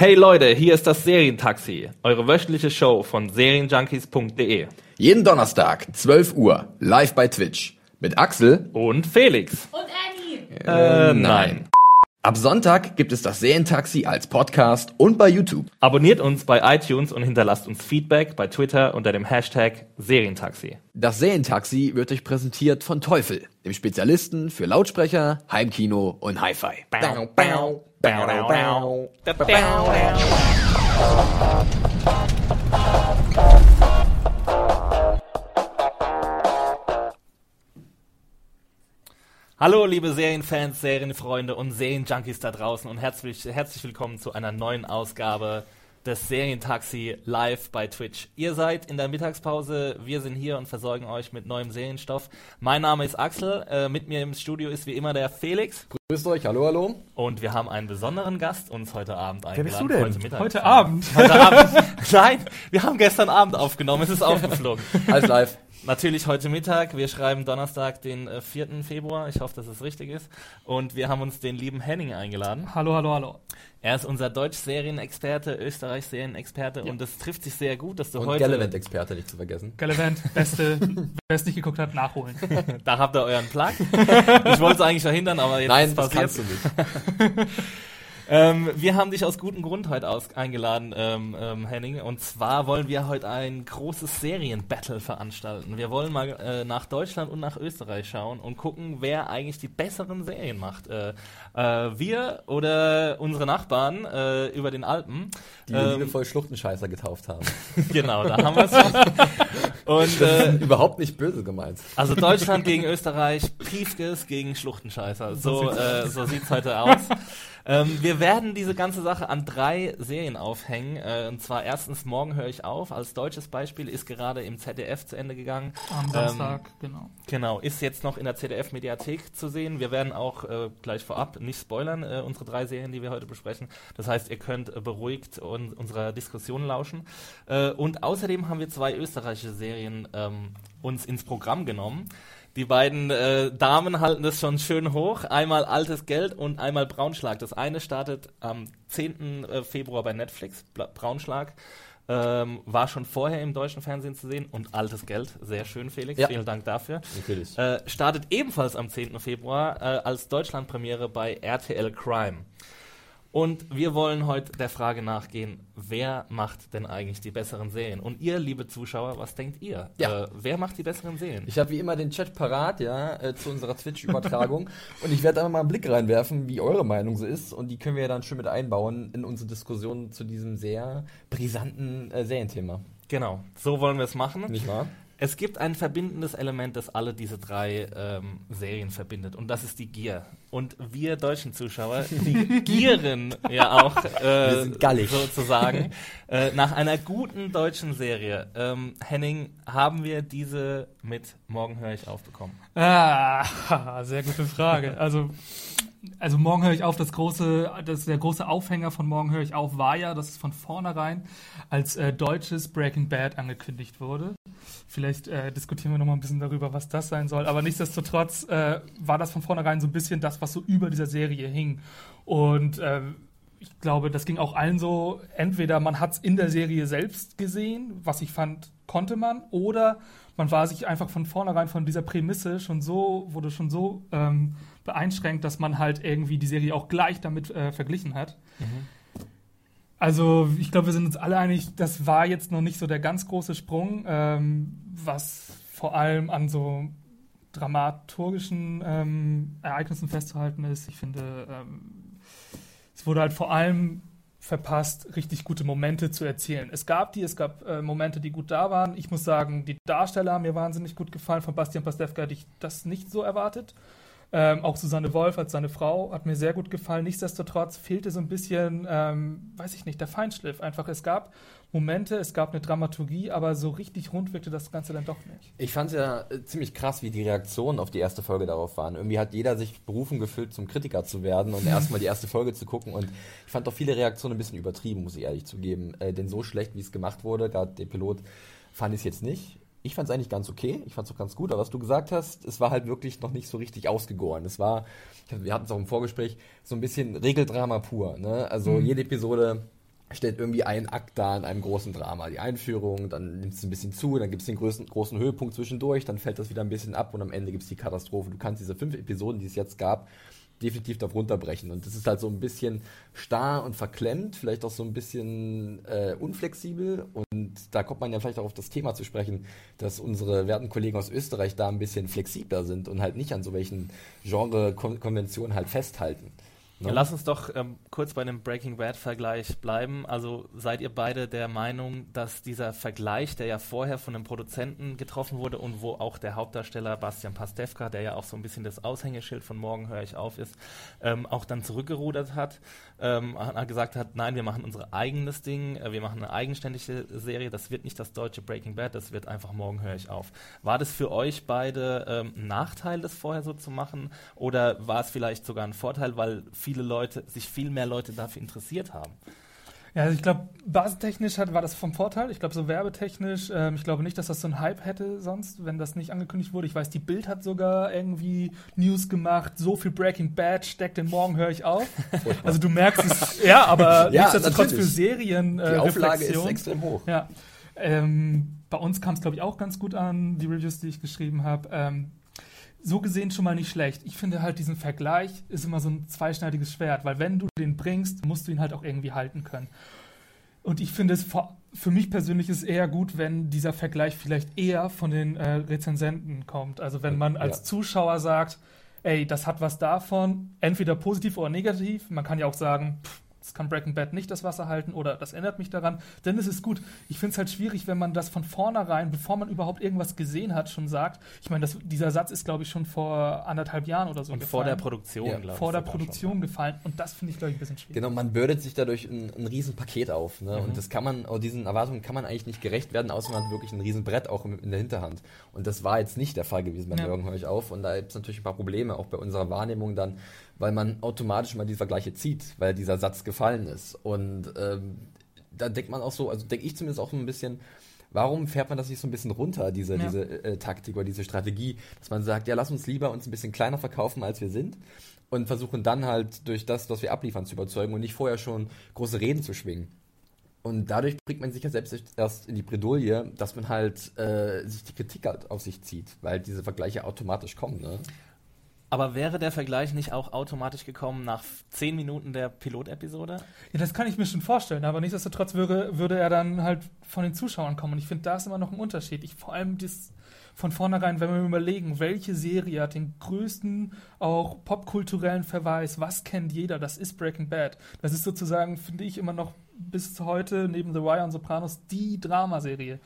Hey Leute, hier ist das Serientaxi, eure wöchentliche Show von serienjunkies.de. Jeden Donnerstag, 12 Uhr, live bei Twitch. Mit Axel. Und Felix. Und Annie. Äh, nein. Ab Sonntag gibt es das Serientaxi als Podcast und bei YouTube. Abonniert uns bei iTunes und hinterlasst uns Feedback bei Twitter unter dem Hashtag Serientaxi. Das Serientaxi wird euch präsentiert von Teufel, dem Spezialisten für Lautsprecher, Heimkino und Hi-Fi. Hallo liebe Serienfans, Serienfreunde und Serienjunkies da draußen und herzlich, herzlich willkommen zu einer neuen Ausgabe des Serientaxi live bei Twitch. Ihr seid in der Mittagspause, wir sind hier und versorgen euch mit neuem Serienstoff. Mein Name ist Axel, äh, mit mir im Studio ist wie immer der Felix. Grüßt euch, hallo, hallo. Und wir haben einen besonderen Gast uns heute Abend eingeladen. bist du denn? Heute, Mittag. Heute Abend? Heute Abend. Nein, wir haben gestern Abend aufgenommen, es ist aufgeflogen. Alles live. Natürlich heute Mittag. Wir schreiben Donnerstag, den äh, 4. Februar. Ich hoffe, dass es richtig ist. Und wir haben uns den lieben Henning eingeladen. Hallo, hallo, hallo. Er ist unser Deutsch-Serienexperte, Österreich-Serienexperte und es trifft sich sehr gut, dass du Und heute. Gallivant-Experte nicht zu vergessen. Gallivant, beste, wer es nicht geguckt hat, nachholen. Da habt ihr euren Plug. ich wollte es eigentlich verhindern, aber jetzt Nein, ist das passiert. kannst du nicht. Ähm, wir haben dich aus gutem Grund heute aus eingeladen, ähm, ähm, Henning. Und zwar wollen wir heute ein großes Serienbattle veranstalten. Wir wollen mal äh, nach Deutschland und nach Österreich schauen und gucken, wer eigentlich die besseren Serien macht. Äh, äh, wir oder unsere Nachbarn äh, über den Alpen. Die wir Ähm, liebevoll Schluchtenscheißer getauft haben. genau, da haben wir es. Und äh, Überhaupt nicht böse gemeint. also Deutschland gegen Österreich, Piefkes gegen Schluchtenscheißer. So, äh, so sieht's heute aus. Ähm, wir werden diese ganze Sache an drei Serien aufhängen. Äh, und zwar erstens Morgen höre ich auf. Als deutsches Beispiel ist gerade im ZDF zu Ende gegangen. Am Samstag, genau. Genau, ist jetzt noch in der ZDF-Mediathek zu sehen. Wir werden auch äh, gleich vorab nicht spoilern, äh, unsere drei Serien, die wir heute besprechen. Das heißt, ihr könnt äh, beruhigt un unserer Diskussion lauschen. Äh, und außerdem haben wir zwei österreichische Serien ähm, uns ins Programm genommen. Die beiden äh, Damen halten das schon schön hoch. Einmal Altes Geld und einmal Braunschlag. Das eine startet am 10. äh, Februar bei Netflix, Braunschlag. Ähm, war schon vorher im deutschen Fernsehen zu sehen und Altes Geld. Sehr schön, Felix. Ja. Vielen Dank dafür. Natürlich. Äh, startet ebenfalls am 10. Februar äh, als Deutschlandpremiere bei RTL Crime. Und wir wollen heute der Frage nachgehen, wer macht denn eigentlich die besseren Serien? Und ihr, liebe Zuschauer, was denkt ihr? Ja. Äh, wer macht die besseren Serien? Ich habe wie immer den Chat parat, ja, äh, zu unserer Twitch-Übertragung. und ich werde einfach mal einen Blick reinwerfen, wie eure Meinung so ist. Und die können wir ja dann schön mit einbauen in unsere Diskussion zu diesem sehr brisanten äh, Serienthema. Genau, so wollen wir es machen. Nicht wahr? Es gibt ein verbindendes Element, das alle diese drei ähm, Serien verbindet. Und das ist die Gier. Und wir deutschen Zuschauer, die gieren ja auch äh, Wir sind gallig. sozusagen. äh, nach einer guten deutschen Serie, ähm, Henning, haben wir diese mit Morgen höre ich aufbekommen. Ah, sehr gute Frage. Also, also morgen höre ich auf. Das große, das, der große Aufhänger von morgen höre ich auf war ja, dass es von vornherein als äh, deutsches Breaking Bad angekündigt wurde. Vielleicht äh, diskutieren wir noch mal ein bisschen darüber, was das sein soll. Aber nichtsdestotrotz äh, war das von vornherein so ein bisschen das, was so über dieser Serie hing. Und ähm, ich glaube, das ging auch allen so. Entweder man hat es in der Serie selbst gesehen, was ich fand, konnte man, oder man war sich einfach von vornherein von dieser Prämisse schon so, wurde schon so ähm, beeinschränkt, dass man halt irgendwie die Serie auch gleich damit äh, verglichen hat. Also ich glaube, wir sind uns alle einig, das war jetzt noch nicht so der ganz große Sprung, ähm, was vor allem an so dramaturgischen ähm, Ereignissen festzuhalten ist. Ich finde, ähm, es wurde halt vor allem verpasst, richtig gute Momente zu erzählen. Es gab die, es gab äh, Momente, die gut da waren. Ich muss sagen, die Darsteller haben mir wahnsinnig gut gefallen. Von Bastian Pastewka hätte ich das nicht so erwartet. Ähm, auch Susanne Wolf als seine Frau hat mir sehr gut gefallen. Nichtsdestotrotz fehlte so ein bisschen, ähm, weiß ich nicht, der Feinschliff. Einfach, es gab Momente, es gab eine Dramaturgie, aber so richtig rund wirkte das Ganze dann doch nicht. Ich fand es ja äh, ziemlich krass, wie die Reaktionen auf die erste Folge darauf waren. Irgendwie hat jeder sich berufen gefühlt, zum Kritiker zu werden und erstmal die erste Folge zu gucken. Und ich fand auch viele Reaktionen ein bisschen übertrieben, muss ich ehrlich zugeben. Äh, denn so schlecht, wie es gemacht wurde, gerade der Pilot, fand ich es jetzt nicht. Ich fand es eigentlich ganz okay, ich fand es auch ganz gut, aber was du gesagt hast, es war halt wirklich noch nicht so richtig ausgegoren. Es war, wir hatten es auch im Vorgespräch, so ein bisschen Regeldrama pur. Ne? Also Mhm. jede Episode stellt irgendwie einen Akt dar in einem großen Drama. Die Einführung, dann nimmt es ein bisschen zu, dann gibt es den größten, großen Höhepunkt zwischendurch, dann fällt das wieder ein bisschen ab und am Ende gibt es die Katastrophe. Du kannst diese fünf Episoden, die es jetzt gab, definitiv darauf runterbrechen. Und das ist halt so ein bisschen starr und verklemmt, vielleicht auch so ein bisschen äh, unflexibel. Und da kommt man ja vielleicht auch auf das Thema zu sprechen, dass unsere werten Kollegen aus Österreich da ein bisschen flexibler sind und halt nicht an so welchen Genre-Konventionen halt festhalten. Ja, lass uns doch ähm, kurz bei dem Breaking Bad-Vergleich bleiben. Also seid ihr beide der Meinung, dass dieser Vergleich, der ja vorher von einem Produzenten getroffen wurde und wo auch der Hauptdarsteller Bastian Pastewka, der ja auch so ein bisschen das Aushängeschild von Morgen höre ich auf ist, ähm, auch dann zurückgerudert hat, ähm, hat gesagt hat, nein, wir machen unser eigenes Ding, äh, wir machen eine eigenständige Serie, das wird nicht das deutsche Breaking Bad, das wird einfach Morgen höre ich auf. War das für euch beide ähm, ein Nachteil, das vorher so zu machen oder war es vielleicht sogar ein Vorteil, weil viele Leute, sich viel mehr Leute dafür interessiert haben? Ja, also ich glaube, basentechnisch hat, war das vom Vorteil. Ich glaube, so werbetechnisch, ähm, ich glaube nicht, dass das so ein Hype hätte sonst, wenn das nicht angekündigt wurde. Ich weiß, die Bild hat sogar irgendwie News gemacht, so viel Breaking Bad steckt in Morgen höre ich auf. also du merkst es, ja, aber Ja, nichtsdestotrotz für natürlich. Serien äh, Die Auflage ist Reflexion. extrem hoch. Ja. Ähm, bei uns kam es, glaube ich, auch ganz gut an, die Reviews, die ich geschrieben habe. Ähm, so gesehen schon mal nicht schlecht. Ich finde halt, diesen Vergleich ist immer so ein zweischneidiges Schwert, weil wenn du den bringst, musst du ihn halt auch irgendwie halten können. Und ich finde es für mich persönlich ist eher gut, wenn dieser Vergleich vielleicht eher von den äh, Rezensenten kommt. Also wenn man als Ja. Zuschauer sagt, ey, das hat was davon, entweder positiv oder negativ. Man kann ja auch sagen, pff, das kann Breaking Bad nicht das Wasser halten oder das ändert mich daran. Dann ist es gut. Ich finde es halt schwierig, wenn man das von vornherein, bevor man überhaupt irgendwas gesehen hat, schon sagt. Ich meine, das- dieser Satz ist, glaube ich, schon vor anderthalb Jahren oder so Und vor der gefallen. Produktion, Ja. glaube ich. vor der sogar schon. Produktion gefallen. Und das finde ich, glaube ich, ein bisschen schwierig. Genau, man bürdet sich dadurch ein, ein riesen Paket auf. Ne? Mhm. Und das kann man, oh, diesen Erwartungen kann man eigentlich nicht gerecht werden, außer man hat wirklich ein riesen Brett auch in, der Hinterhand. Und das war jetzt nicht der Fall gewesen bei Ja. Höre ich auf. Und da gibt es natürlich ein paar Probleme, auch bei unserer Wahrnehmung dann, weil man automatisch mal die Vergleiche zieht, weil dieser Satz gefallen ist. Und ähm, da denkt man auch so, also denke ich zumindest auch so ein bisschen, Warum fährt man das nicht so ein bisschen runter, diese, Ja. diese äh, Taktik oder diese Strategie, dass man sagt, ja, lass uns lieber uns ein bisschen kleiner verkaufen, als wir sind und versuchen dann halt durch das, was wir abliefern, zu überzeugen und nicht vorher schon große Reden zu schwingen. Und dadurch bringt man sich ja selbst erst in die Bredouille, dass man halt äh, sich die Kritik halt auf sich zieht, weil diese Vergleiche automatisch kommen. Ne? Aber wäre der Vergleich nicht auch automatisch gekommen nach zehn Minuten der Pilotepisode? Ja, das kann ich mir schon vorstellen, aber nichtsdestotrotz würde, würde er dann halt von den Zuschauern kommen. Und ich finde, da ist immer noch ein Unterschied. Ich vor allem das von vornherein, wenn wir überlegen, welche Serie hat den größten auch popkulturellen Verweis, was kennt jeder, das ist Breaking Bad. Das ist sozusagen, finde ich, immer noch bis heute neben The Wire und Sopranos die Dramaserie.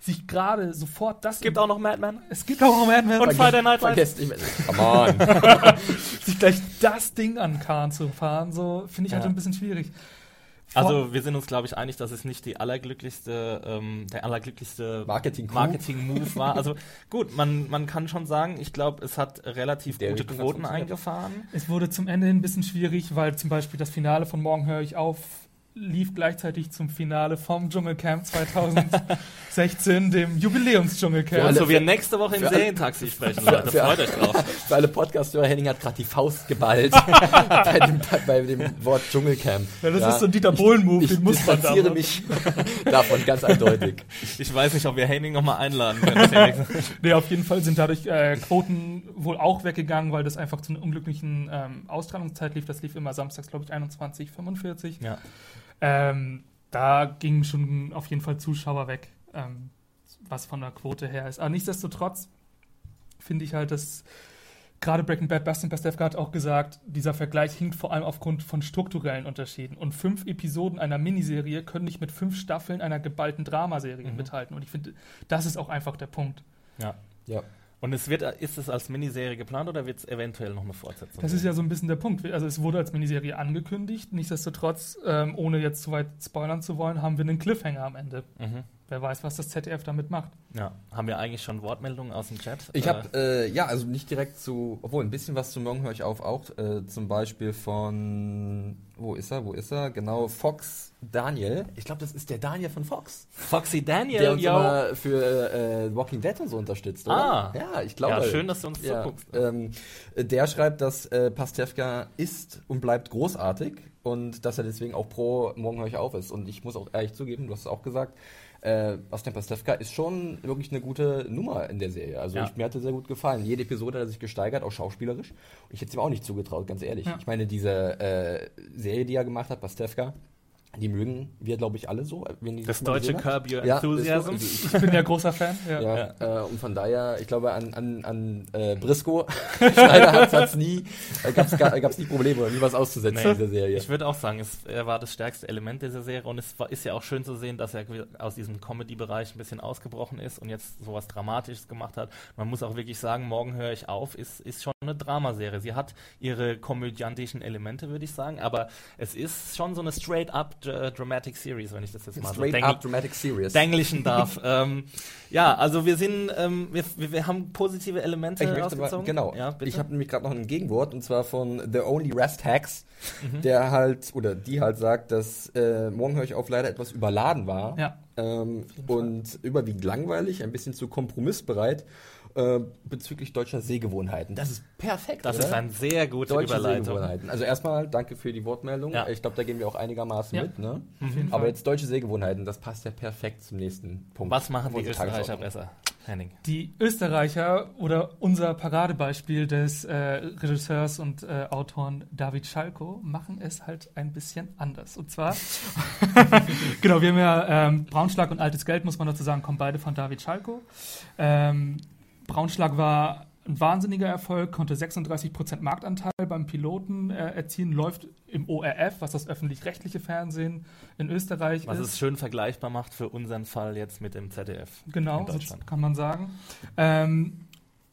Sich gerade sofort das. Es gibt auch noch Mad Men. es gibt auch noch Mad Men. Und Friday Night Lights. Vergesst nicht. Come on. sich gleich das Ding an Kahn zu fahren, so finde ich halt Ja. ein bisschen schwierig. Vor- Also wir sind uns, glaube ich, einig, dass es nicht die allerglücklichste, ähm, der allerglücklichste. Marketing-Move war. Also gut, man, man kann schon sagen, ich glaube, es hat relativ Der gute Quoten eingefahren. Es wurde zum Ende hin ein bisschen schwierig, weil zum Beispiel das Finale von Morgen höre ich auf lief gleichzeitig zum Finale vom Dschungelcamp 2016, dem Jubiläums-Dschungelcamp. Also wir nächste Woche im Serientaxi sprechen, Leute. für- Freut euch drauf. Für alle Podcast-Hörer, Henning hat gerade die Faust geballt bei, dem, bei dem Wort Dschungelcamp. Ja, das ist so ein Dieter Bohlen-Move, Ich den muss man da machen. mich davon ganz eindeutig. Ich weiß nicht, ob wir Henning nochmal einladen können. Nee, auf jeden Fall sind dadurch äh, Quoten wohl auch weggegangen, weil das einfach zu einer unglücklichen ähm, Ausstrahlungszeit lief. Das lief immer samstags, glaube ich, 21.45 ja. Ähm, da gingen schon auf jeden Fall Zuschauer weg, ähm, was von der Quote her ist. Aber nichtsdestotrotz finde ich halt, dass gerade Breaking Bad, Bastian Pastewka hat auch gesagt, dieser Vergleich hinkt vor allem aufgrund von strukturellen Unterschieden. Und fünf Episoden einer Miniserie können nicht mit fünf Staffeln einer geballten Dramaserie Mhm. mithalten. Und ich finde, das ist auch einfach der Punkt. ja. Ja. Und es wird, ist es als Miniserie geplant oder wird es eventuell noch eine Fortsetzung? Das ist ja so ein bisschen der Punkt. Also es wurde als Miniserie angekündigt. Nichtsdestotrotz, ähm, ohne jetzt zu weit spoilern zu wollen, haben wir einen Cliffhanger am Ende. Mhm. Wer weiß, was das ZDF damit macht. Ja, haben wir eigentlich schon Wortmeldungen aus dem Chat? Ich habe, äh, ja, also nicht direkt zu, obwohl ein bisschen was zu Morgen höre ich auf auch, äh, zum Beispiel von, wo ist er, wo ist er? Genau, Fox Daniel. Ich glaube, das ist der Daniel von Fox. Foxy Daniel, Der uns yo. immer für äh, Walking Dead und so unterstützt, oder? Ah. Ja, ich glaube. Ja, schön, dass du uns ja, zuguckst. ähm, der schreibt, dass äh, Pastewka ist und bleibt großartig und dass er deswegen auch pro Morgen höre ich auf ist. Und ich muss auch ehrlich zugeben, du hast es auch gesagt, äh, Bastian Pastewka ist schon wirklich eine gute Nummer in der Serie. Also Ja. ich, mir hat er sehr gut gefallen. Jede Episode hat er sich gesteigert, auch schauspielerisch. Und ich hätte es ihm auch nicht zugetraut, ganz ehrlich. Ja. Ich meine, diese äh, Serie, die er gemacht hat, Pastewka, die mögen wir, glaube ich, alle so. Wenn die Das deutsche. Curb Your Ja, so. Enthusiasm. Also ich, bin ja großer Fan. Ja. ja, Äh, und von daher, ich glaube, an, an, an äh, Briscoe Schneider hat es nie, äh, gab es nie Probleme, nie was auszusetzen Nee. in dieser Serie. Ich würde auch sagen, es, er war das stärkste Element dieser Serie und es war, ist ja auch schön zu sehen, dass er aus diesem Comedy-Bereich ein bisschen ausgebrochen ist und jetzt sowas Dramatisches gemacht hat. Man muss auch wirklich sagen, Morgen höre ich auf, ist, ist schon eine Dramaserie. Sie hat ihre komödiantischen Elemente, würde ich sagen, aber es ist schon so eine straight-up äh, Dramatic Series, wenn ich das jetzt mal so Straight denke. up Dramatic Series. Denglischen darf. ähm, ja, also wir sind, ähm, wir, wir, wir haben positive Elemente Ich möchte mal, rausgezogen. genau. Ja, ich habe nämlich gerade noch ein Gegenwort und zwar von The Only Rest Hacks, Mhm. der halt oder die halt sagt, dass äh, morgen höre ich auf leider etwas überladen war Ja. ähm, und überwiegend langweilig, ein bisschen zu kompromissbereit äh, bezüglich deutscher Sehgewohnheiten. Das ist perfekt. das oder? ist eine sehr gute Deutsche Überleitung. Sehgewohnheiten. Also erstmal danke für die Wortmeldung. Ja. Ich glaube, da gehen wir auch einigermaßen Ja. mit. Ne? Jeden Aber jetzt deutsche Sehgewohnheiten, das passt ja perfekt zum nächsten Punkt. Was machen die Österreicher besser? Henning. Die Österreicher oder unser Paradebeispiel des äh, Regisseurs und äh, Autoren David Schalko machen es halt ein bisschen anders. Und zwar, genau, wir haben ja ähm, Braunschlag und Altes Geld, muss man dazu sagen, kommen beide von David Schalko. Ähm, Braunschlag war ein wahnsinniger Erfolg, konnte 36% Marktanteil beim Piloten äh, erzielen, läuft im ORF, was das öffentlich-rechtliche Fernsehen in Österreich Was ist. es schön vergleichbar macht für unseren Fall jetzt mit dem ZDF. Genau, in so Deutschland. kann man sagen. Ähm,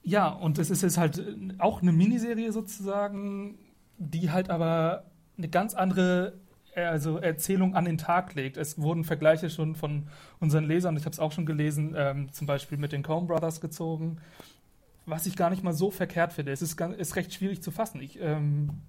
ja, und es ist jetzt halt auch eine Miniserie sozusagen, die halt aber eine ganz andere also Erzählung an den Tag legt. Es wurden Vergleiche schon von unseren Lesern, ich habe es auch schon gelesen, ähm, zum Beispiel mit den Coen Brothers gezogen, was ich gar nicht mal so verkehrt finde. Es ist, ist recht schwierig zu fassen. Ich, ähm,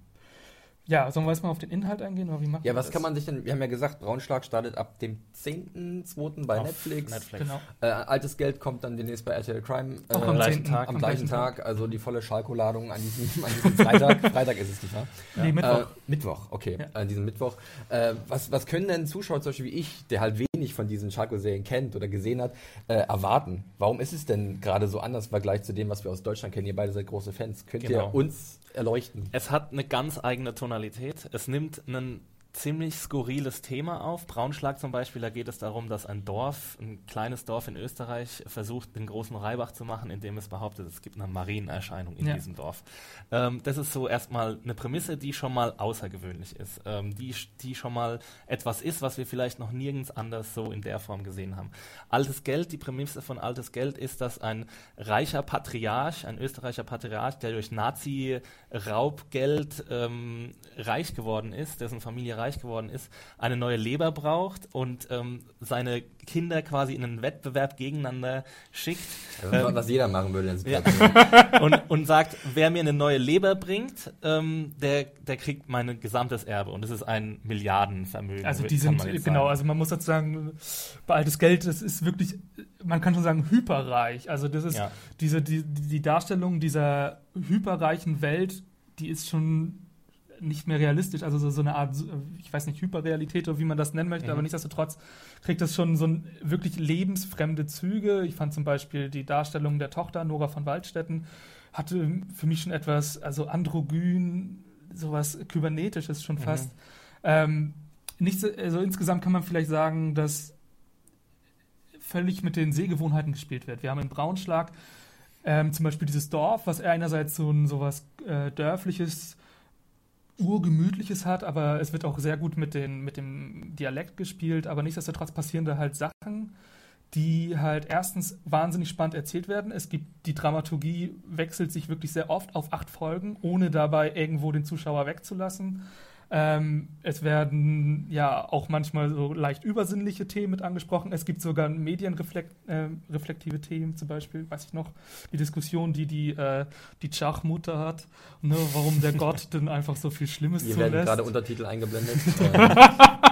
ja, sollen wir jetzt mal auf den Inhalt eingehen? Oder wie machen Ja, wir was das? kann man sich denn, wir haben ja gesagt, Braunschlag startet ab dem 10.2. bei Auf Netflix. Netflix. Genau. Äh, altes Geld kommt dann demnächst bei RTL Crime. Auch äh, am gleichen 10. Tag. am gleichen Tag, also die volle Schalko-Ladung an diesem, an diesem Freitag. Freitag ist es nicht wahr? Nee, Mittwoch. Äh, Mittwoch, okay, Ja. an diesem Mittwoch. Äh, was, was können denn Zuschauer zum Beispiel wie ich, der halt wenig von diesen Schalko-Serien kennt oder gesehen hat, äh, erwarten? Warum ist es denn gerade so anders im Vergleich zu dem, was wir aus Deutschland kennen? Ihr beide seid große Fans. Könnt Genau. ihr uns erleuchten? Es hat eine ganz eigene Tonalität. Es nimmt einen ziemlich skurriles Thema auf. Braunschlag zum Beispiel, da geht es darum, dass ein Dorf, ein kleines Dorf in Österreich, versucht, den großen Reibach zu machen, indem es behauptet, es gibt eine Marienerscheinung in Ja. diesem Dorf. Ähm, das ist so erstmal eine Prämisse, die schon mal außergewöhnlich ist, ähm, die, die schon mal etwas ist, was wir vielleicht noch nirgends anders so in der Form gesehen haben. Altes Geld, die Prämisse von Altes Geld ist, dass ein reicher Patriarch, ein österreichischer Patriarch, der durch Nazi-Raubgeld ähm, reich geworden ist, dessen Familie reich geworden ist, eine neue Leber braucht und ähm, seine Kinder quasi in einen Wettbewerb gegeneinander schickt Also, Ähm, was jeder machen würde in der ja. Und, und sagt, wer mir eine neue Leber bringt, ähm, der, der kriegt mein gesamtes Erbe. Und es ist ein Milliardenvermögen. Also die sind, genau, sagen. also man muss dazu sagen, bei altes Geld, das ist wirklich, man kann schon sagen, hyperreich. Also das ist Ja. diese, die, die Darstellung dieser hyperreichen Welt, die ist schon nicht mehr realistisch, also so, so eine Art, ich weiß nicht, Hyperrealität oder wie man das nennen möchte, Mhm. aber nichtsdestotrotz kriegt das schon so ein, wirklich lebensfremde Züge. Ich fand zum Beispiel die Darstellung der Tochter Nora von Waldstätten hatte für mich schon etwas, also androgyn, sowas kybernetisches schon Mhm. fast. Ähm, nicht so, also insgesamt kann man vielleicht sagen, dass völlig mit den Sehgewohnheiten gespielt wird. Wir haben in Braunschlag ähm, zum Beispiel dieses Dorf, was einerseits so ein sowas äh, dörfliches, urgemütliches hat, aber es wird auch sehr gut mit, den, mit dem Dialekt gespielt, aber nichtsdestotrotz passieren da halt Sachen, die halt erstens wahnsinnig spannend erzählt werden. Es gibt die Dramaturgie wechselt sich wirklich sehr oft auf acht Folgen, ohne dabei irgendwo den Zuschauer wegzulassen. Ähm, es werden ja auch manchmal so leicht übersinnliche Themen mit angesprochen. Es gibt sogar medienreflektive äh, Themen, zum Beispiel, weiß ich noch, die Diskussion, die die, äh, die Schachmutter hat, ne, warum der Gott denn einfach so viel Schlimmes Hier zulässt. werden gerade Untertitel eingeblendet.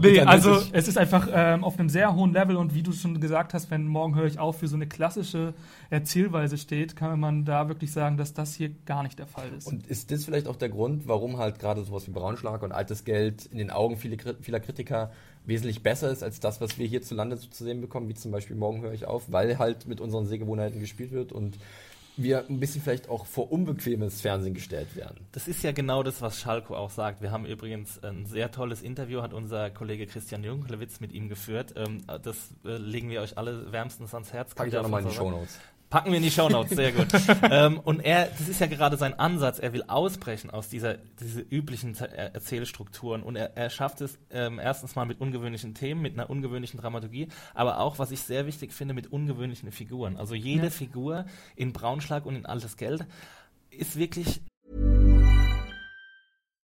nee, also es ist einfach ähm, auf einem sehr hohen Level und wie du schon gesagt hast, wenn morgen höre ich auf für so eine klassische Erzählweise steht, kann man da wirklich sagen, dass das hier gar nicht der Fall ist. Und ist das vielleicht auch der Grund, warum halt gerade sowas wie Braunschlag und altes Geld in den Augen viele, vieler Kritiker wesentlich besser ist als das, was wir hierzulande so zu sehen bekommen, wie zum Beispiel Morgen höre ich auf, weil halt mit unseren Sehgewohnheiten gespielt wird und wir ein bisschen vielleicht auch vor unbequemes Fernsehen gestellt werden. Das ist ja genau das, was Schalko auch sagt. Wir haben übrigens ein sehr tolles Interview, hat unser Kollege Christian Junklewitz mit ihm geführt. Ähm, das äh, legen wir euch alle wärmstens ans Herz. Pack ich auch nochmal in die Shownotes. Packen wir in die Shownotes, sehr gut. ähm, und er, das ist ja gerade sein Ansatz, er will ausbrechen aus dieser diese üblichen Erzählstrukturen und er, er schafft es ähm, erstens mal mit ungewöhnlichen Themen, mit einer ungewöhnlichen Dramaturgie, aber auch, was ich sehr wichtig finde, mit ungewöhnlichen Figuren. Also jede ja. Figur in Braunschlag und in Altes Geld ist wirklich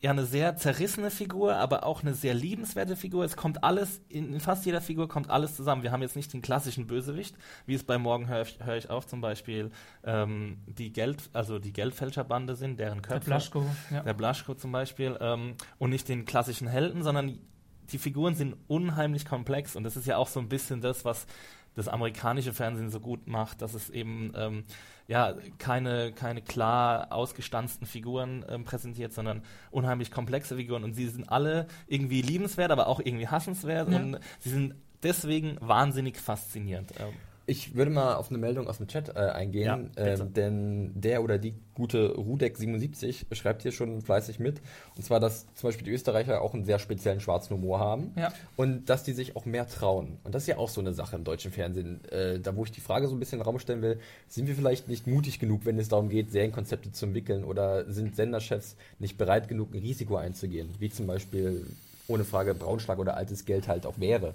ja eine sehr zerrissene Figur, aber auch eine sehr liebenswerte Figur. Es kommt alles, in, fast jeder Figur kommt alles zusammen. Wir haben jetzt nicht den klassischen Bösewicht, wie es bei Morgen höre ich, hör ich auf zum Beispiel ähm, die Geld, also die Geldfälscherbande sind, deren Köpfe. Der Blaschko, ja. Der Blaschko zum Beispiel. Ähm, und nicht den klassischen Helden, sondern die Figuren sind unheimlich komplex und das ist ja auch so ein bisschen das, was das amerikanische Fernsehen so gut macht, dass es eben ähm, ja keine, keine klar ausgestanzten Figuren ähm, präsentiert, sondern unheimlich komplexe Figuren und sie sind alle irgendwie liebenswert, aber auch irgendwie hassenswert ja. und sie sind deswegen wahnsinnig faszinierend. Ähm. Ich würde mal auf eine Meldung aus dem Chat äh, eingehen, ja, äh, denn der oder die gute Rudek77 schreibt hier schon fleißig mit. Und zwar, dass zum Beispiel die Österreicher auch einen sehr speziellen schwarzen Humor haben ja. und dass die sich auch mehr trauen. Und das ist ja auch so eine Sache im deutschen Fernsehen. Äh, da, wo ich die Frage so ein bisschen in den Raum stellen will, sind wir vielleicht nicht mutig genug, wenn es darum geht, Serienkonzepte zu entwickeln oder sind Senderchefs nicht bereit genug, ein Risiko einzugehen, wie zum Beispiel ohne Frage Braunschlag oder altes Geld halt auch wäre?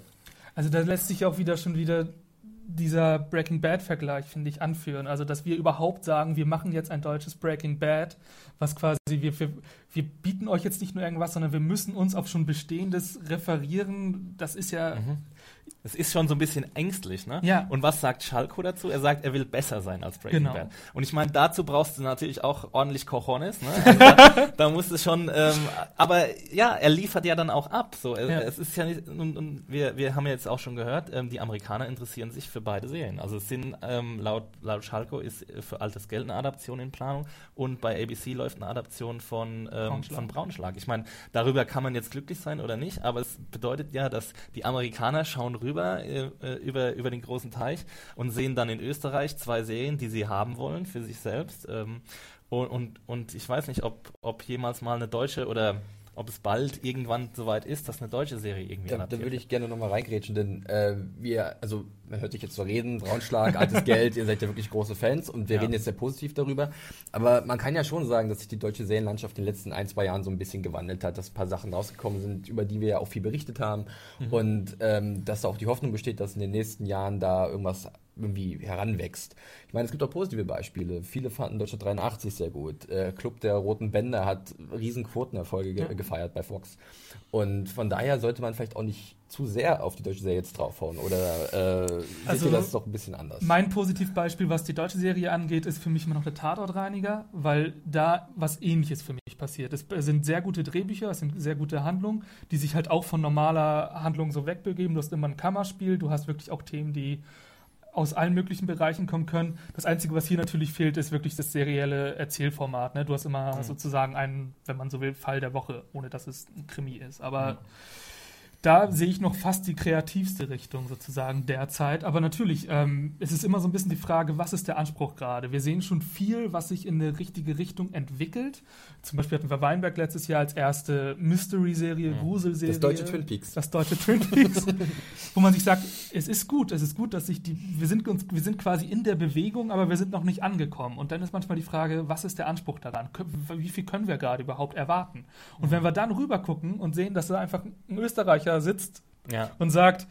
Also da lässt sich auch wieder schon wieder dieser Breaking Bad-Vergleich, finde ich, anführen. Also, dass wir überhaupt sagen, wir machen jetzt ein deutsches Breaking Bad, was quasi, wir, wir, wir bieten euch jetzt nicht nur irgendwas, sondern wir müssen uns auf schon Bestehendes referieren. Das ist ja, mhm. Es ist schon so ein bisschen ängstlich, ne? Ja. Und was sagt Schalko dazu? Er sagt, er will besser sein als Breaking genau. Bad. Und ich meine, dazu brauchst du natürlich auch ordentlich Cojones, ne? Also da, da musst du schon, ähm, aber ja, er liefert ja dann auch ab. So, ja. es ist ja nicht, und, und, wir, wir haben ja jetzt auch schon gehört, ähm, die Amerikaner interessieren sich für beide Serien. Also es sind ähm, laut, laut Schalko ist für altes Geld eine Adaption in Planung und bei ABC läuft eine Adaption von, ähm, Braunschlag. von Braunschlag. Ich meine, darüber kann man jetzt glücklich sein oder nicht, aber es bedeutet ja, dass die Amerikaner schauen schauen rüber äh, äh, über, über den großen Teich und sehen dann in Österreich zwei Serien, die sie haben wollen für sich selbst. Ähm, und, und, und ich weiß nicht, ob, ob jemals mal eine deutsche oder ob es bald irgendwann soweit ist, dass eine deutsche Serie irgendwie Da, da würde ich gerne nochmal reingrätschen, denn äh, wir, also man hört sich jetzt so reden, Braunschlag, altes Geld, ihr seid ja wirklich große Fans und wir ja. reden jetzt sehr positiv darüber. Aber man kann ja schon sagen, dass sich die deutsche Serienlandschaft in den letzten ein, zwei Jahren so ein bisschen gewandelt hat, dass ein paar Sachen rausgekommen sind, über die wir ja auch viel berichtet haben mhm. und ähm, dass da auch die Hoffnung besteht, dass in den nächsten Jahren da irgendwas irgendwie heranwächst. Ich meine, es gibt auch positive Beispiele. Viele fanden Deutschland 83 sehr gut. Äh, Club der Roten Bänder hat riesen Quotenerfolge ge ja. gefeiert bei Fox. Und von daher sollte man vielleicht auch nicht zu sehr auf die deutsche Serie jetzt draufhauen. Oder äh, also, das doch ein bisschen anders? Mein Positivbeispiel, was die deutsche Serie angeht, ist für mich immer noch der Tatortreiniger, weil da was ähnliches für mich passiert. Es sind sehr gute Drehbücher, es sind sehr gute Handlungen, die sich halt auch von normaler Handlung so wegbegeben. Du hast immer ein Kammerspiel, du hast wirklich auch Themen, die aus allen möglichen Bereichen kommen können. Das Einzige, was hier natürlich fehlt, ist wirklich das serielle Erzählformat. Ne? Du hast immer mhm. sozusagen einen, wenn man so will, Fall der Woche, ohne dass es ein Krimi ist. Aber mhm. Da sehe ich noch fast die kreativste Richtung sozusagen derzeit. Aber natürlich, ähm, es ist immer so ein bisschen die Frage, was ist der Anspruch gerade? Wir sehen schon viel, was sich in eine richtige Richtung entwickelt. Zum Beispiel hatten wir Weinberg letztes Jahr als erste Mystery-Serie, Mhm. Gruselserie. Das deutsche Twin Peaks. Das deutsche Twin Peaks. wo man sich sagt, es ist gut, es ist gut, dass sich die, wir sind uns, wir sind quasi in der Bewegung, aber wir sind noch nicht angekommen. Und dann ist manchmal die Frage, was ist der Anspruch daran? Wie viel können wir gerade überhaupt erwarten? Und wenn wir dann rüber gucken und sehen, dass da einfach ein Österreicher sitzt Ja. und sagt,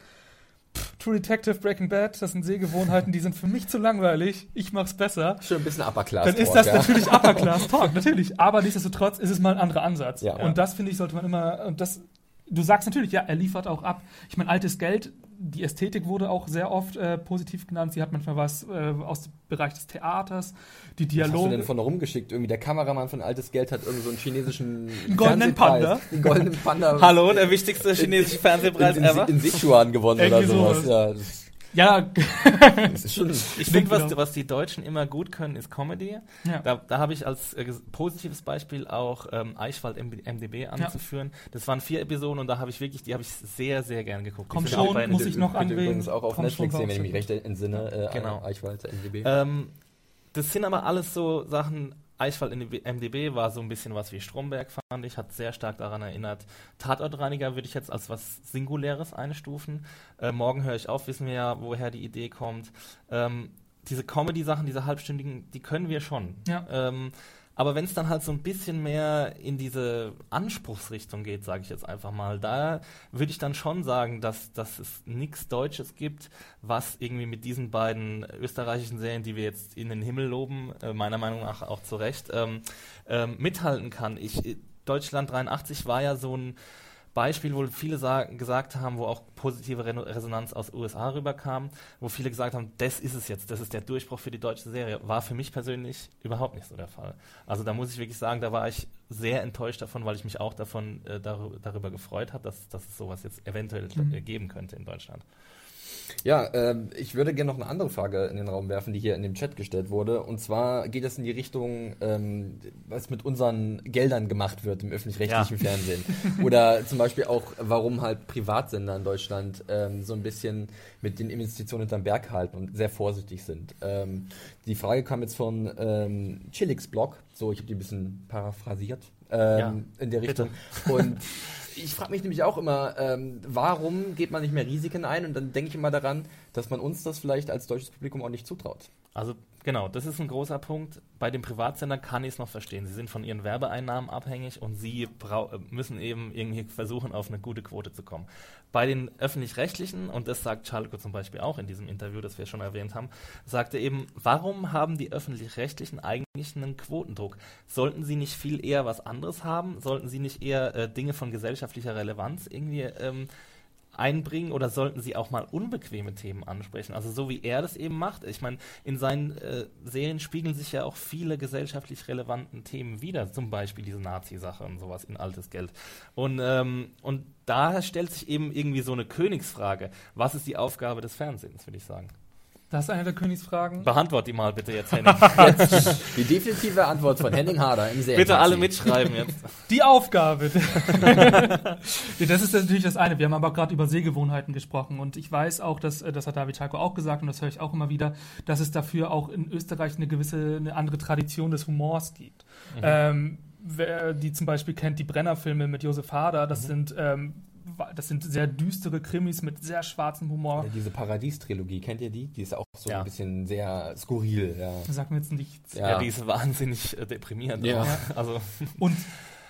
"Pff, True Detective, Breaking Bad, das sind Sehgewohnheiten, die sind für mich zu langweilig, ich mach's besser. Schon ein bisschen Upper Class. Dann ist das ja. natürlich Upper Class Talk, natürlich. Aber nichtsdestotrotz ist es mal ein anderer Ansatz. Ja. Und das finde ich, sollte man immer, und das, du sagst natürlich, ja, er liefert auch ab. Ich meine, altes Geld, die Ästhetik wurde auch sehr oft äh, positiv genannt. Sie hat manchmal was äh, aus dem Bereich des Theaters, die Was hast du denn Dialoge. von da rumgeschickt? Irgendwie der Kameramann von Altes Geld hat irgendwie so einen chinesischen Einen goldenen. Panda. Einen goldenen Panda. Hallo, der wichtigste chinesische Fernsehpreis in, in, ever. in Sichuan gewonnen oder sowas. sowas. Ja, Ja, schon. Ich finde, was, genau. was die Deutschen immer gut können, ist Comedy. Ja. Da, da habe ich als äh, positives Beispiel auch ähm, Eichwald MB MDB anzuführen. Das waren vier Episoden und da habe ich wirklich, die habe ich sehr, sehr gern geguckt. Auch schon, muss ich noch anregen. übrigens auch auf schon Netflix sehen, wenn ich mich recht entsinne. Äh, Genau. Eichwald, NDB. Ähm, das sind aber alles so Sachen. Eichwald in MDB war so ein bisschen was wie Stromberg, fand ich, hat sehr stark daran erinnert. Tatortreiniger würde ich jetzt als was Singuläres einstufen. Äh, morgen höre ich auf, wissen wir ja, woher die Idee kommt. Ähm, diese Comedy-Sachen, diese halbstündigen, die können wir schon. Ja. Ähm, aber wenn es dann halt so ein bisschen mehr in diese Anspruchsrichtung geht, sage ich jetzt einfach mal, da würde ich dann schon sagen, dass, dass es nichts Deutsches gibt, was irgendwie mit diesen beiden österreichischen Serien, die wir jetzt in den Himmel loben, äh, meiner Meinung nach auch zu Recht, ähm, ähm, mithalten kann. Ich, äh, Deutschland 83 war ja so ein Beispiel, wo viele gesagt haben, wo auch positive Re Resonanz aus USA rüberkam, wo viele gesagt haben, das ist es jetzt, das ist der Durchbruch für die deutsche Serie, war für mich persönlich überhaupt nicht so der Fall. Also da muss ich wirklich sagen, da war ich sehr enttäuscht davon, weil ich mich auch davon äh, darüber, darüber gefreut habe, dass, dass es sowas jetzt eventuell Mhm. geben könnte in Deutschland. Ja, ähm, ich würde gerne noch eine andere Frage in den Raum werfen, die hier in dem Chat gestellt wurde. Und zwar geht es in die Richtung, ähm, was mit unseren Geldern gemacht wird im öffentlich-rechtlichen Fernsehen. Oder zum Beispiel auch, warum halt Privatsender in Deutschland ähm, so ein bisschen mit den Investitionen hinterm Berg halten und sehr vorsichtig sind. Ähm, die Frage kam jetzt von ähm, Chillix Blog, so ich habe die ein bisschen paraphrasiert ähm, Ja, in der bitte. Richtung. Und ich frage mich nämlich auch immer, ähm, warum geht man nicht mehr Risiken ein? Und dann denke ich immer daran, dass man uns das vielleicht als deutsches Publikum auch nicht zutraut. Also genau, das ist ein großer Punkt. Bei den Privatsendern kann ich es noch verstehen. Sie sind von ihren Werbeeinnahmen abhängig und sie äh, müssen eben irgendwie versuchen, auf eine gute Quote zu kommen. Bei den öffentlich-rechtlichen, und das sagt Schalke zum Beispiel auch in diesem Interview, das wir schon erwähnt haben, sagte eben, warum haben die öffentlich-rechtlichen eigentlich einen Quotendruck? Sollten sie nicht viel eher was anderes haben? Sollten sie nicht eher äh, Dinge von gesellschaftlicher Relevanz irgendwie ähm, einbringen oder sollten sie auch mal unbequeme Themen ansprechen? Also so wie er das eben macht. Ich meine, in seinen äh, Serien spiegeln sich ja auch viele gesellschaftlich relevanten Themen wieder, zum Beispiel diese Nazi-Sache und sowas in altes Geld. Und, ähm, und da stellt sich eben irgendwie so eine Königsfrage. Was ist die Aufgabe des Fernsehens, würde ich sagen? Das ist eine der Königsfragen. Beantwort die mal bitte jetzt, Henning. Jetzt die definitive Antwort von Henning Harder im Serien. bitte alle mitschreiben jetzt. Die Aufgabe. Das ist natürlich das eine. Wir haben aber gerade über Sehgewohnheiten gesprochen und ich weiß auch, dass äh, das hat David Schalko auch gesagt und das höre ich auch immer wieder, dass es dafür auch in Österreich eine gewisse, eine andere Tradition des Humors gibt. Ähm, wer die zum Beispiel kennt, die Brenner-Filme mit Josef Hader, das sind ähm, das sind sehr düstere Krimis mit sehr schwarzem Humor. Ja, diese Paradies-Trilogie, kennt ihr die? Die ist auch so Ja. ein bisschen sehr skurril. Ja. Das sagt mir jetzt nichts. Ja. Ja, die ist wahnsinnig äh, deprimierend. Ja. auch. Also Und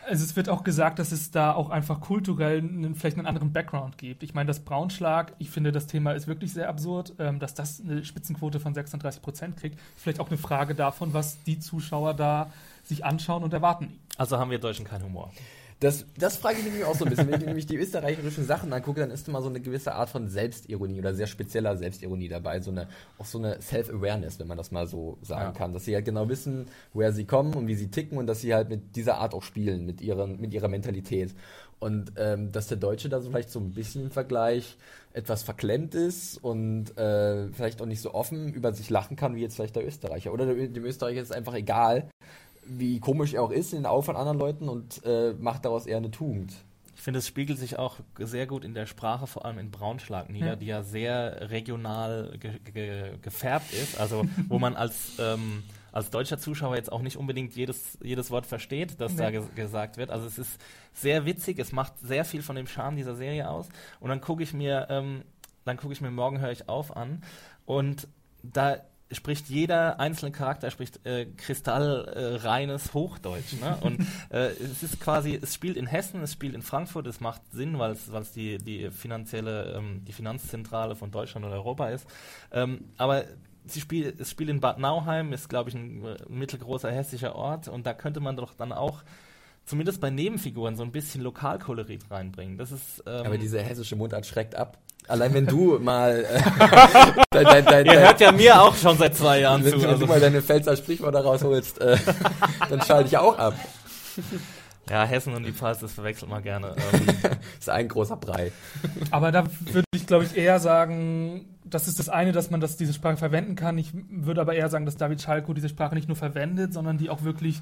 also es wird auch gesagt, dass es da auch einfach kulturell einen, vielleicht einen anderen Background gibt. Ich meine, das Braunschlag, ich finde, das Thema ist wirklich sehr absurd, ähm, dass das eine Spitzenquote von 36 Prozent kriegt. Vielleicht auch eine Frage davon, was die Zuschauer da sich anschauen und erwarten. Also haben wir Deutschen keinen Humor. Das, das frage ich mich auch so ein bisschen. Wenn ich nämlich die österreichischen Sachen angucke, dann ist immer so eine gewisse Art von Selbstironie oder sehr spezieller Selbstironie dabei. So eine, auch so eine Self-Awareness, wenn man das mal so sagen Ja. kann. Dass sie halt genau wissen, woher sie kommen und wie sie ticken und dass sie halt mit dieser Art auch spielen, mit, ihren, mit ihrer Mentalität. Und ähm, dass der Deutsche da so vielleicht so ein bisschen im Vergleich etwas verklemmt ist und äh, vielleicht auch nicht so offen über sich lachen kann, wie jetzt vielleicht der Österreicher. Oder dem Österreicher ist es einfach egal, wie komisch er auch ist in den Augen von anderen Leuten und äh, macht daraus eher eine Tugend. Ich finde, es spiegelt sich auch sehr gut in der Sprache, vor allem in Braunschlag nieder, Ja. die ja sehr regional ge ge gefärbt ist. Also wo man als ähm, als deutscher Zuschauer jetzt auch nicht unbedingt jedes, jedes Wort versteht, das da Nee. ge gesagt wird. Also es ist sehr witzig, es macht sehr viel von dem Charme dieser Serie aus. Und dann gucke ich mir, ähm, dann gucke ich mir Morgen höre ich auf an und da spricht jeder einzelne Charakter spricht äh, kristallreines Hochdeutsch. Ne? Und äh, es ist quasi, es spielt in Hessen, es spielt in Frankfurt, es macht Sinn, weil es weil es die, die finanzielle, ähm, die Finanzzentrale von Deutschland und Europa ist. Ähm, aber sie spielt, es spielt in Bad Nauheim, ist glaube ich ein äh, mittelgroßer hessischer Ort und da könnte man doch dann auch zumindest bei Nebenfiguren so ein bisschen Lokalkolorit reinbringen. Das ist ähm, Aber diese hessische Mundart schreckt ab. Allein wenn du mal äh, dein, dein, dein, Ihr hört ja mir auch schon seit zwei Jahren wenn, zu. wenn Also. du mal deine Pfälzer Sprichwörter rausholst, äh, dann schalte ich auch ab. Ja, Hessen und die Pfalz, das verwechselt man gerne. Ähm, Das ist ein großer Brei. Aber da würde ich, glaube ich, eher sagen, das ist das eine, dass man das, diese Sprache verwenden kann. Ich würde aber eher sagen, dass David Schalko diese Sprache nicht nur verwendet, sondern die auch wirklich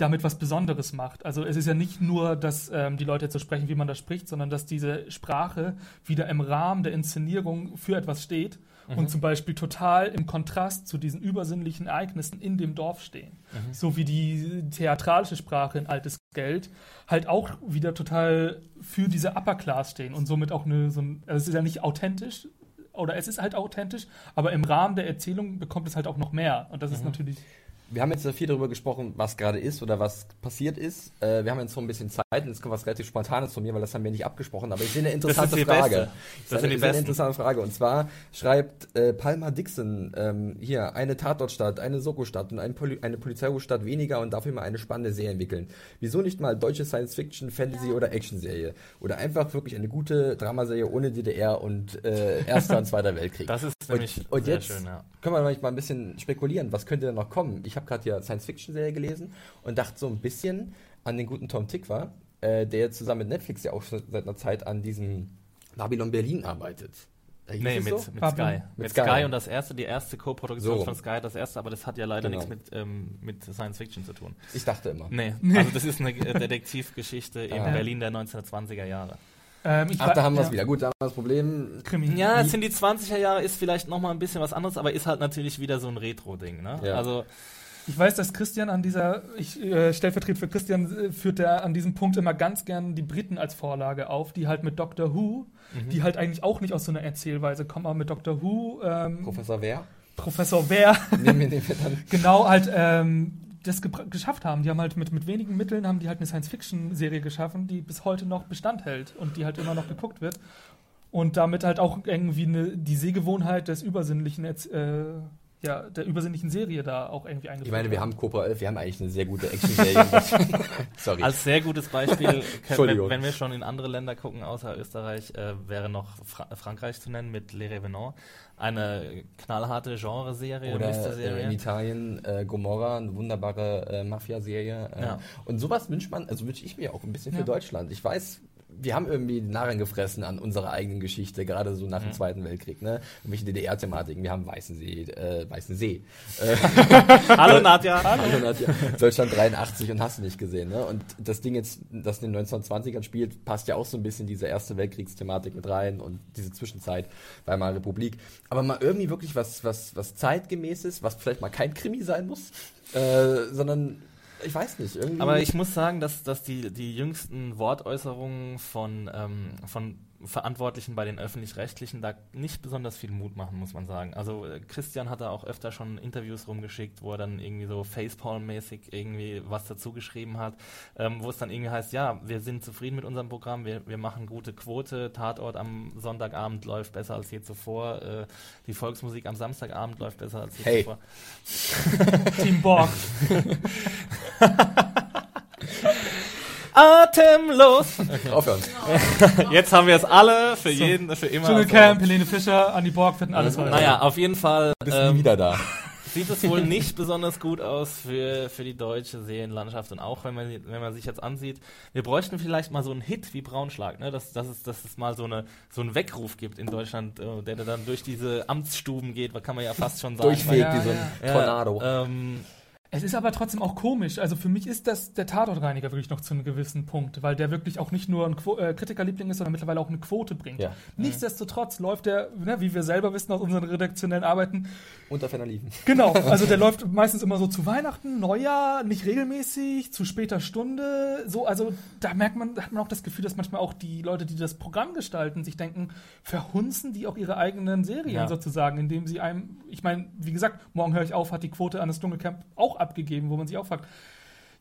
damit was Besonderes macht. Also es ist ja nicht nur, dass ähm, die Leute jetzt so sprechen, wie man das spricht, sondern dass diese Sprache wieder im Rahmen der Inszenierung für etwas steht und zum Beispiel total im Kontrast zu diesen übersinnlichen Ereignissen in dem Dorf stehen. So wie die theatralische Sprache in Altes Geld halt auch wieder total für diese Upper Class stehen und somit auch eine, so ein, also es ist ja nicht authentisch, oder es ist halt authentisch, aber im Rahmen der Erzählung bekommt es halt auch noch mehr. Und das ist natürlich. Wir haben jetzt sehr viel darüber gesprochen, was gerade ist oder was passiert ist. Äh, wir haben jetzt so ein bisschen Zeit und jetzt kommt was relativ Spontanes von mir, weil das haben wir nicht abgesprochen. Aber ich sehe eine interessante die Frage. beste. Das Das sind ist die eine, ist eine interessante Frage. Und zwar schreibt äh, Palmer Dixon ähm, hier eine Tatortstadt, eine Soko-Stadt und ein Poli eine Polizeihochstadt weniger und dafür mal eine spannende Serie entwickeln. Wieso nicht mal deutsche Science-Fiction, Fantasy oder Action-Serie? Oder einfach wirklich eine gute Dramaserie ohne DDR und äh, Erster und Zweiter Weltkrieg. das ist nämlich und, und sehr jetzt schön, ja. können wir manchmal ein bisschen spekulieren, was könnte denn noch kommen? Ich habe gerade hier Science-Fiction-Serie gelesen und dachte so ein bisschen an den guten Tom Tikva, äh, der jetzt zusammen mit Netflix ja auch schon seit einer Zeit an diesem Babylon Berlin arbeitet. Äh, Nee, mit, so? mit. Sky. Mit Mit, Sky. Sky. und das erste, die erste Co-Produktion So. von Sky, das erste, aber das hat ja leider Genau. nichts mit, ähm, mit Science Fiction zu tun. Ich dachte immer. Nee, also das ist eine äh, Detektivgeschichte in Ah. Berlin der 1920er Jahre. Ähm, ich Ach, da haben wir es ja, wieder. Gut, da haben wir das Problem. Krimi. Ja, es sind die 20er Jahre, ist vielleicht nochmal ein bisschen was anderes, aber ist halt natürlich wieder so ein Retro-Ding. Ne? Ja. Also, Ich weiß, dass Christian an dieser, ich äh, stellvertretend für Christian, äh, führt er an diesem Punkt immer ganz gern die Briten als Vorlage auf, die halt mit Doctor Who, die halt eigentlich auch nicht aus so einer Erzählweise kommen, aber mit Doctor Who, ähm, Professor Wer? Professor Wer, Nehmen wir, wir dann. genau halt ähm, das geschafft haben. Die haben halt mit, mit wenigen Mitteln haben die halt eine Science-Fiction-Serie geschaffen, die bis heute noch Bestand hält und die halt immer noch geguckt wird. Und damit halt auch irgendwie eine, die Sehgewohnheit des übersinnlichen, äh, ja, der übersinnlichen Serie da auch irgendwie eingeführt Ich meine, wir haben. Cobra 11, wir haben eigentlich eine sehr gute Action-Serie. Sorry. als sehr gutes Beispiel, wenn, wenn wir schon in andere Länder gucken, außer Österreich, äh, wäre noch Fra Frankreich zu nennen mit Les Revenants. Eine knallharte Genre-Serie, Oder äh, in Italien äh, Gomorra, eine wunderbare äh, Mafia-Serie. Äh, Ja. Und sowas wünscht man, also wünsche ich mir auch ein bisschen für Ja. Deutschland. Ich weiß, wir haben irgendwie Narren gefressen an unserer eigenen Geschichte, gerade so nach dem Zweiten Weltkrieg. Ne? Irgendwelche DDR-Thematiken, wir haben Weißen See, äh, Weißen See. Äh, Hallo Nadja! Hallo Nadja. Deutschland 83 und hast du nicht gesehen. Ne? Und das Ding jetzt, das in den 1920ern spielt, passt ja auch so ein bisschen diese Erste Weltkriegsthematik mit rein und diese Zwischenzeit Weimarer Republik. Aber mal irgendwie wirklich was, was, was zeitgemäßes, was vielleicht mal kein Krimi sein muss, äh, sondern ich weiß nicht. Irgendwie Aber ich muss sagen, dass, dass die, die jüngsten Wortäußerungen von, ähm, von Verantwortlichen bei den Öffentlich-Rechtlichen da nicht besonders viel Mut machen, muss man sagen. Also äh, Christian hat da auch öfter schon Interviews rumgeschickt, wo er dann irgendwie so Facepalm-mäßig irgendwie was dazu geschrieben hat, ähm, wo es dann irgendwie heißt, ja, wir sind zufrieden mit unserem Programm, wir, wir machen gute Quote, Tatort am Sonntagabend läuft besser als je zuvor, äh, die Volksmusik am Samstagabend läuft besser als je Hey. zuvor. Team Borg. Atemlos! aufhören. Jetzt haben wir es alle für jeden, für immer. Dschungelcamp, Helene Fischer, Andi Borg, finden alles weiter. naja, auf jeden Fall Bist nie ähm, wieder da. sieht es wohl nicht besonders gut aus für, für die deutsche Serienlandschaft. Und auch wenn man, wenn man sich jetzt ansieht, wir bräuchten vielleicht mal so einen Hit wie Braunschlag, ne? dass, dass, es, dass es mal so, eine, so einen Weckruf gibt in Deutschland, äh, der dann durch diese Amtsstuben geht, was kann man ja fast schon sagen. Durchfegt Ja, wie so ein ja. Ja, Tornado. Ähm, Es ist aber trotzdem auch komisch. Also für mich ist das der Tatortreiniger wirklich noch zu einem gewissen Punkt, weil der wirklich auch nicht nur ein Quo äh, Kritikerliebling ist, sondern mittlerweile auch eine Quote bringt. Ja. Nichtsdestotrotz läuft der, ne, wie wir selber wissen aus unseren redaktionellen Arbeiten, Unter Ferner liefen. Genau, also der läuft meistens immer so zu Weihnachten, Neujahr, nicht regelmäßig, zu später Stunde. So, also da merkt man, hat man auch das Gefühl, dass manchmal auch die Leute, die das Programm gestalten, sich denken, verhunzen die auch ihre eigenen Serien Ja. sozusagen, indem sie einem, ich meine, wie gesagt, morgen höre ich auf, hat die Quote an das Dschungelcamp auch abgegeben, wo man sich auch fragt,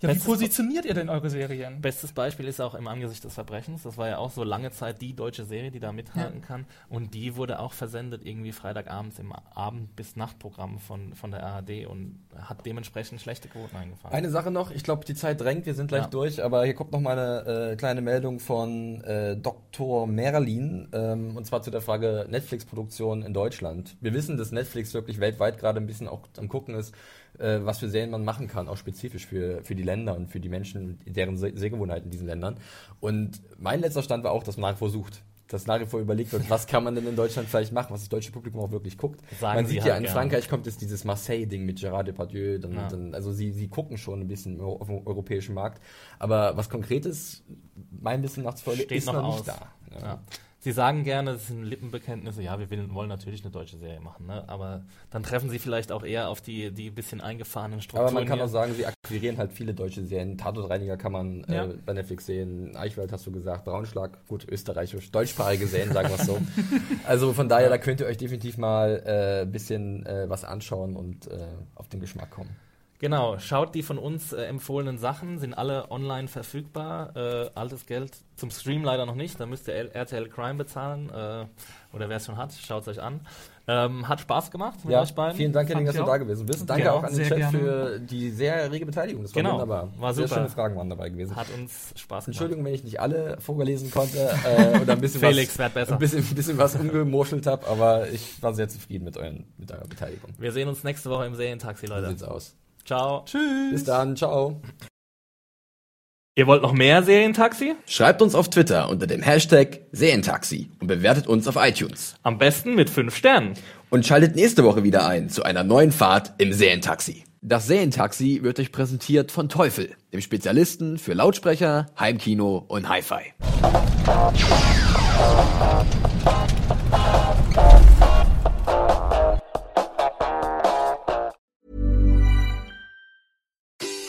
ja, wie Bestes- positioniert ihr denn eure Serien? Bestes Beispiel ist auch im Angesicht des Verbrechens. Das war ja auch so lange Zeit die deutsche Serie, die da mithalten kann. Und die wurde auch versendet irgendwie Freitagabends im Abend- bis Nachtprogramm von, von der ARD und hat dementsprechend schlechte Quoten eingefahren. Eine Sache noch, ich glaube, die Zeit drängt, wir sind gleich Ja. durch, aber hier kommt noch mal eine äh, kleine Meldung von äh, Dr. Merlin, ähm, und zwar zu der Frage Netflix-Produktion in Deutschland. Wir wissen, dass Netflix wirklich weltweit gerade ein bisschen auch am gucken ist, äh, was für Serien man machen kann, auch spezifisch für, für die Länder und für die Menschen, deren Se Sehgewohnheiten in diesen Ländern. Und mein letzter Stand war auch, dass man nach wie vor sucht. Dass nach wie vor überlegt wird, was kann man denn in Deutschland vielleicht machen, was das deutsche Publikum auch wirklich guckt. Sagen man sie sieht halt ja in. Frankreich kommt jetzt dieses Marseille-Ding mit Gerard Depardieu, dann, Ja. dann, also sie, sie gucken schon ein bisschen auf dem europäischen Markt. Aber was Konkretes, mein Wissen nach ist noch noch, nicht da. Ja. Sie sagen gerne, das sind Lippenbekenntnisse, ja, wir will, wollen natürlich eine deutsche Serie machen, ne? aber dann treffen sie vielleicht auch eher auf die, die bisschen eingefahrenen Strukturen. Aber man kann hier. auch sagen, sie akquirieren halt viele deutsche Serien. Tatortreiniger kann man Ja. äh, bei Netflix sehen. Eichwald hast du gesagt, Braunschlag, gut, österreichisch, deutschsprachige Serien, sagen wir es so. Also von daher, da könnt ihr euch definitiv mal ein äh, bisschen äh, was anschauen und äh, auf den Geschmack kommen. Genau, schaut die von uns äh, empfohlenen Sachen, sind alle online verfügbar. Äh, altes Geld zum Stream leider noch nicht, da müsst ihr L- RTL Crime bezahlen. Äh, oder wer es schon hat, schaut es euch an. Ähm, hat Spaß gemacht mit Ja, euch beiden. vielen Dank, Henning, dass du da gewesen bist. Danke Ja, auch an den sehr Chat gerne. für die sehr rege Beteiligung. Das war Genau, wunderbar. war Sehr super. schöne Fragen waren dabei gewesen. Hat uns Spaß gemacht. Entschuldigung, wenn ich nicht alle vorgelesen konnte äh, oder ein bisschen Felix, was, besser. ein bisschen, ein bisschen was umgemurschelt habe, aber ich war sehr zufrieden mit, euren, mit eurer Beteiligung. Wir sehen uns nächste Woche im Serientaxi, So Leute. sieht's aus. Ciao. Tschüss. Bis dann, ciao. Ihr wollt noch mehr Serientaxi? Schreibt uns auf Twitter unter dem Hashtag Serientaxi und bewertet uns auf iTunes. Am besten mit 5 Sternen. Und schaltet nächste Woche wieder ein zu einer neuen Fahrt im Serientaxi. Das Serientaxi wird euch präsentiert von Teufel, dem Spezialisten für Lautsprecher, Heimkino und Hi-Fi.